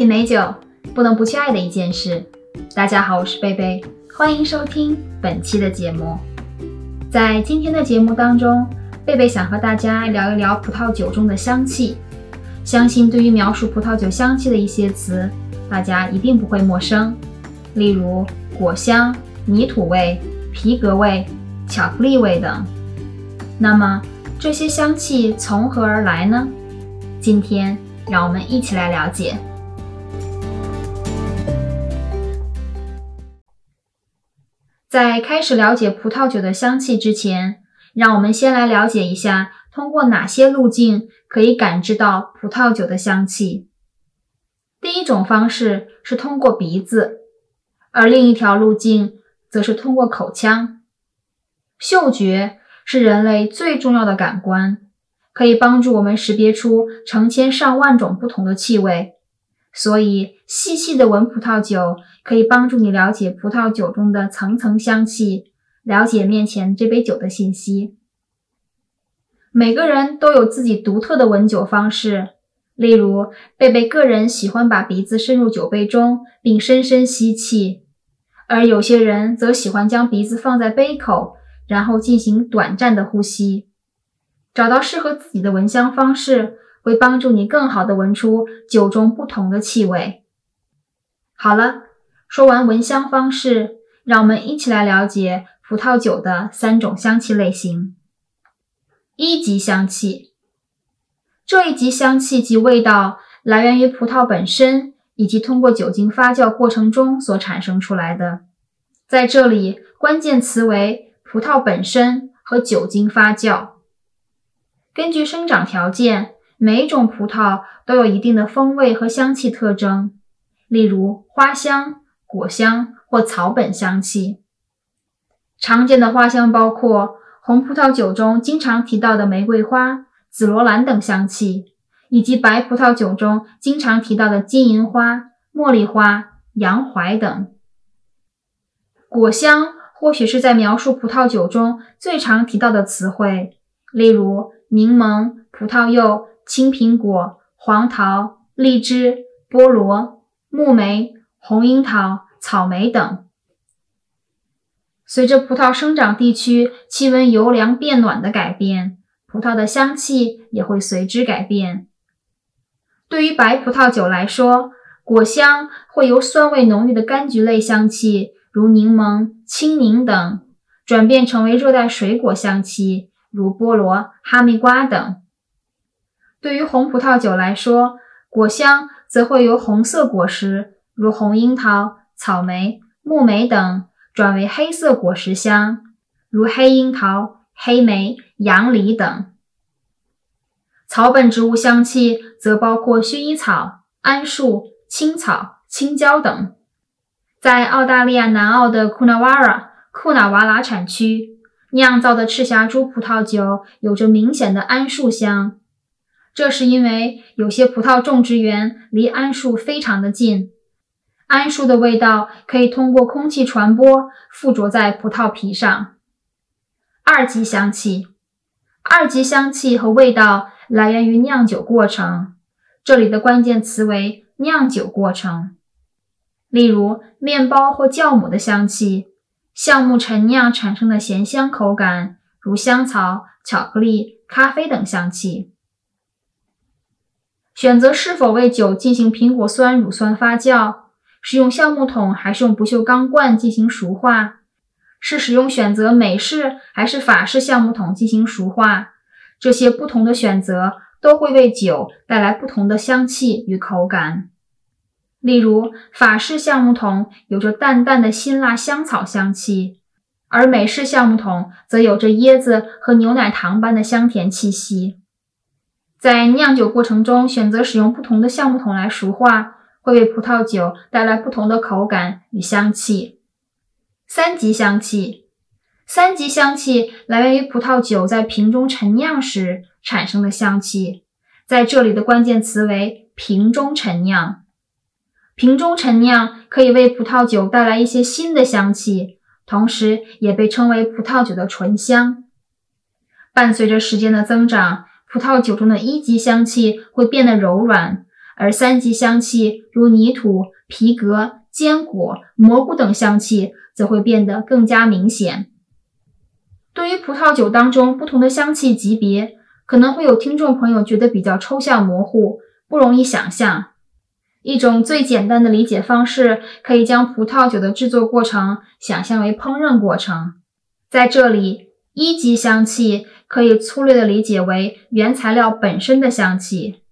品美酒不能不去爱的一件事。大家好，我是贝贝，欢迎收听本期的节目。在今天的节目当中，贝贝想和大家聊一聊葡萄酒中的香气。相信对于描述葡萄酒香气的一些词，大家一定不会陌生，例如果香、泥土味、皮革味、巧克力味等。那么这些香气从何而来呢？今天让我们一起来了解。在开始了解葡萄酒的香气之前，让我们先来了解一下，通过哪些路径可以感知到葡萄酒的香气。第一种方式是通过鼻子，而另一条路径则是通过口腔。嗅觉是人类最重要的感官，可以帮助我们识别出成千上万种不同的气味。所以，细细的闻葡萄酒可以帮助你了解葡萄酒中的层层香气，了解面前这杯酒的信息。每个人都有自己独特的闻酒方式，例如贝贝个人喜欢把鼻子伸入酒杯中并深深吸气，而有些人则喜欢将鼻子放在杯口，然后进行短暂的呼吸。找到适合自己的闻香方式。会帮助你更好的闻出酒中不同的气味。好了，说完闻香方式，让我们一起来了解葡萄酒的三种香气类型。一级香气，这一级香气及味道来源于葡萄本身以及通过酒精发酵过程中所产生出来的。在这里，关键词为葡萄本身和酒精发酵。根据生长条件。每种葡萄都有一定的风味和香气特征，例如花香、果香或草本香气。常见的花香包括红葡萄酒中经常提到的玫瑰花、紫罗兰等香气，以及白葡萄酒中经常提到的金银花、茉莉花、洋槐等。果香或许是在描述葡萄酒中最常提到的词汇，例如柠檬、葡萄柚。青苹果、黄桃、荔枝、菠萝、木莓、红樱桃、草莓等。随着葡萄生长地区气温由凉变暖的改变，葡萄的香气也会随之改变。对于白葡萄酒来说，果香会由酸味浓郁的柑橘类香气，如柠檬、青柠等，转变成为热带水果香气，如菠萝、哈密瓜等。对于红葡萄酒来说，果香则会由红色果实，如红樱桃、草莓、木莓等，转为黑色果实香，如黑樱桃、黑莓、杨梨等。草本植物香气则包括薰衣草、桉树、青草、青椒等。在澳大利亚南澳的库纳瓦拉库纳瓦拉产区酿造的赤霞珠葡萄酒，有着明显的桉树香。这是因为有些葡萄种植园离桉树非常的近，桉树的味道可以通过空气传播，附着在葡萄皮上。二级香气，二级香气和味道来源于酿酒过程，这里的关键词为酿酒过程。例如，面包或酵母的香气，橡木陈酿产生的咸香口感，如香草、巧克力、咖啡等香气。选择是否为酒进行苹果酸乳酸发酵，是用橡木桶还是用不锈钢罐进行熟化，是使用选择美式还是法式橡木桶进行熟化，这些不同的选择都会为酒带来不同的香气与口感。例如，法式橡木桶有着淡淡的辛辣香草香气，而美式橡木桶则有着椰子和牛奶糖般的香甜气息。在酿酒过程中，选择使用不同的橡木桶来熟化，会为葡萄酒带来不同的口感与香气。三级香气，三级香气来源于葡萄酒在瓶中陈酿时产生的香气，在这里的关键词为瓶中陈酿。瓶中陈酿可以为葡萄酒带来一些新的香气，同时也被称为葡萄酒的醇香。伴随着时间的增长。葡萄酒中的一级香气会变得柔软，而三级香气如泥土、皮革、坚果、蘑菇等香气则会变得更加明显。对于葡萄酒当中不同的香气级别，可能会有听众朋友觉得比较抽象模糊，不容易想象。一种最简单的理解方式，可以将葡萄酒的制作过程想象为烹饪过程。在这里，一级香气可以粗略的理解为原材料本身的香气。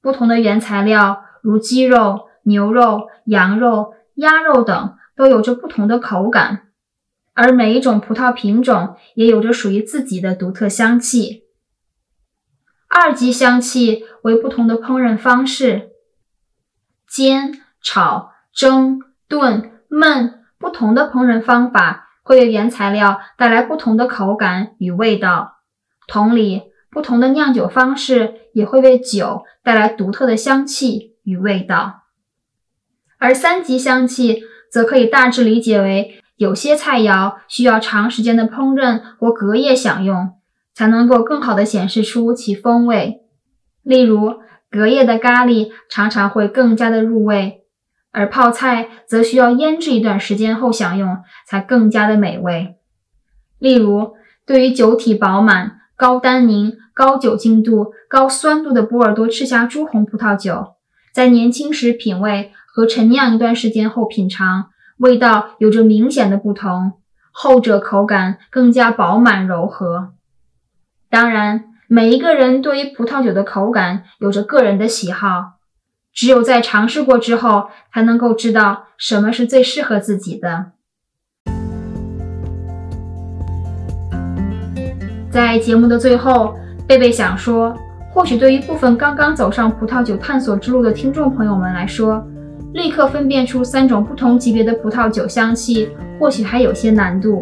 不同的原材料，如鸡肉、牛肉、羊肉、鸭肉等，都有着不同的口感，而每一种葡萄品种也有着属于自己的独特香气。二级香气为不同的烹饪方式。煎、炒、蒸、炖、焖，不同的烹饪方法会为原材料带来不同的口感与味道。同理，不同的酿酒方式也会为酒带来独特的香气与味道。而三级香气则可以大致理解为，有些菜肴需要长时间的烹饪或隔夜享用，才能够更好的显示出其风味。例如，隔夜的咖喱常常会更加的入味，而泡菜则需要腌制一段时间后享用才更加的美味。例如，对于酒体饱满、高单宁、高酒精度、高酸度的波尔多赤霞珠红葡萄酒，在年轻时品味和陈酿一段时间后品尝，味道有着明显的不同，后者口感更加饱满柔和。当然。每一个人对于葡萄酒的口感有着个人的喜好，只有在尝试过之后，才能够知道什么是最适合自己的。在节目的最后，贝贝想说，或许对于部分刚刚走上葡萄酒探索之路的听众朋友们来说，立刻分辨出三种不同级别的葡萄酒香气，或许还有些难度。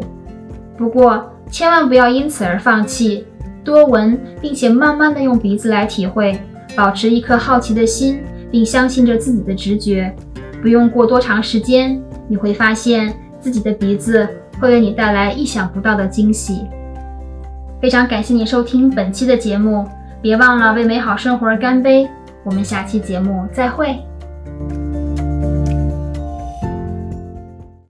不过，千万不要因此而放弃。多闻，并且慢慢的用鼻子来体会，保持一颗好奇的心，并相信着自己的直觉。不用过多长时间，你会发现自己的鼻子会为你带来意想不到的惊喜。非常感谢你收听本期的节目，别忘了为美好生活而干杯。我们下期节目再会。